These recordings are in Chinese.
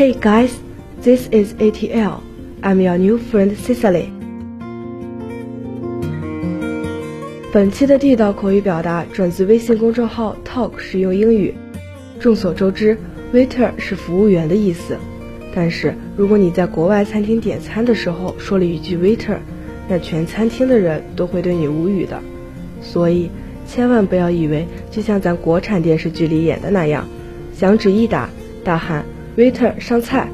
Hey guys, this is ATL. I'm your new friend Cecily. 本期的地道口语表达转自微信公众号 Talk 实用英语。众所周知，waiter 是服务员的意思。但是如果你在国外餐厅点餐的时候说了一句 waiter，那全餐厅的人都会对你无语的。所以千万不要以为就像咱国产电视剧里演的那样，响指一打，大喊 waiter 上菜。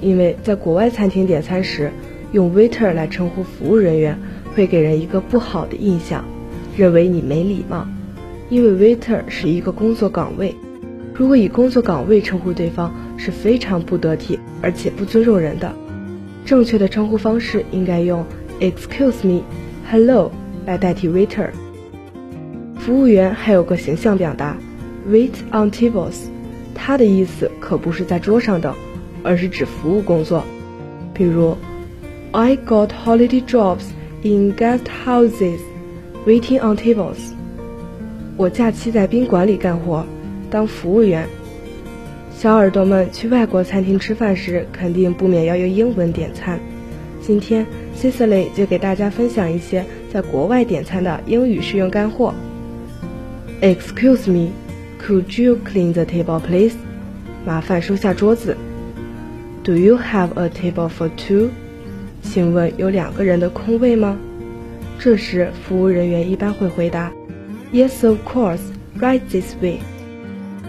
因为在国外餐厅点餐时，用 waiter 来称呼服务人员，会给人一个不好的印象。认为你没礼貌，因为 waiter 是一个工作岗位，如果以工作岗位称呼对方是非常不得体，而且不尊重人的。正确的称呼方式应该用 excuse me、hello 来代替 waiter。服务员还有个形象表达 wait on tables，它的意思可不是在桌上等，而是指服务工作。比如，I got holiday jobs in guest houses。Waiting on tables，我假期在宾馆里干活，当服务员。小耳朵们去外国餐厅吃饭时，肯定不免要用英文点餐。今天 Cecily 就给大家分享一些在国外点餐的英语实用干货。Excuse me, could you clean the table, please？麻烦收下桌子。Do you have a table for two？请问有两个人的空位吗？这时，服务人员一般会回答：“Yes, of course, right this way。”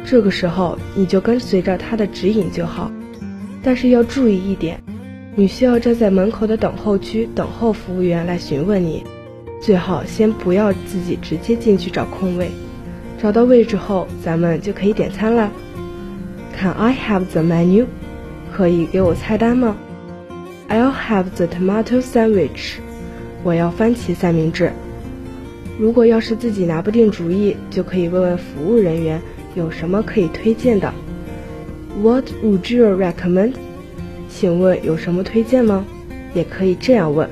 这个时候，你就跟随着他的指引就好。但是要注意一点，你需要站在门口的等候区等候服务员来询问你。最好先不要自己直接进去找空位。找到位置后，咱们就可以点餐了。Can I have the menu？可以给我菜单吗？I'll have the tomato sandwich。我要番茄三明治。如果要是自己拿不定主意，就可以问问服务人员有什么可以推荐的。What would you recommend？请问有什么推荐吗？也可以这样问。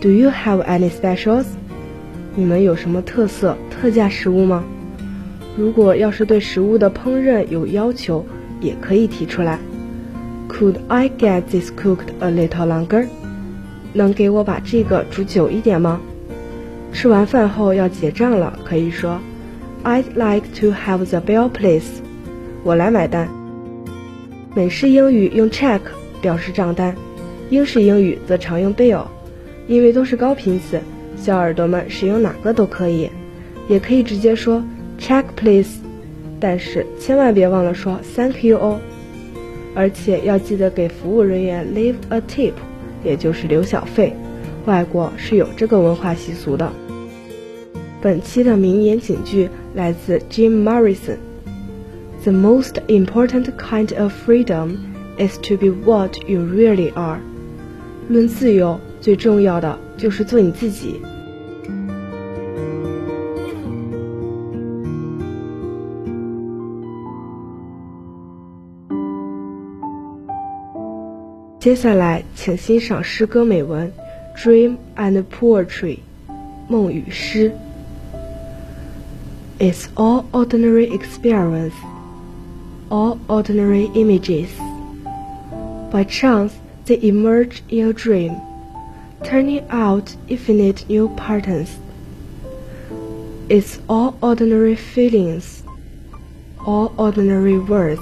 Do you have any specials？你们有什么特色、特价食物吗？如果要是对食物的烹饪有要求，也可以提出来。Could I get this cooked a little longer？能给我把这个煮久一点吗？吃完饭后要结账了，可以说，I'd like to have the bill, please。我来买单。美式英语用 check 表示账单，英式英语则常用 bill，因为都是高频词，小耳朵们使用哪个都可以，也可以直接说 check, please。但是千万别忘了说 thank you 哦，而且要记得给服务人员 leave a tip。也就是留小费，外国是有这个文化习俗的。本期的名言警句来自 Jim Morrison。The most important kind of freedom is to be what you really are。论自由，最重要的就是做你自己。接下来，请欣赏诗歌美文《Dream and Poetry》梦与诗。It's all ordinary experience, all ordinary images. By chance, they emerge in a dream, turning out infinite new patterns. It's all ordinary feelings, all ordinary words.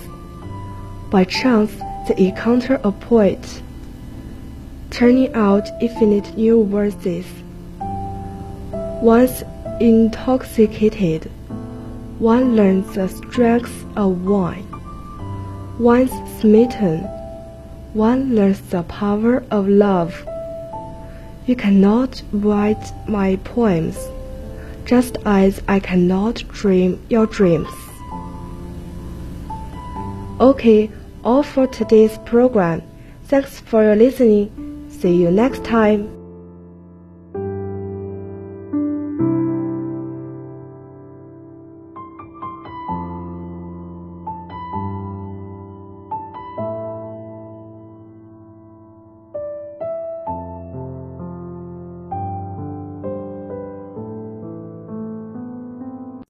By chance, they encounter a poet, turning out infinite new verses. Once intoxicated, one learns the strength of wine. Once smitten, one learns the power of love. You cannot write my poems, just as I cannot dream your dreams. Okay, all for today's program. Thanks for your listening. See you next time.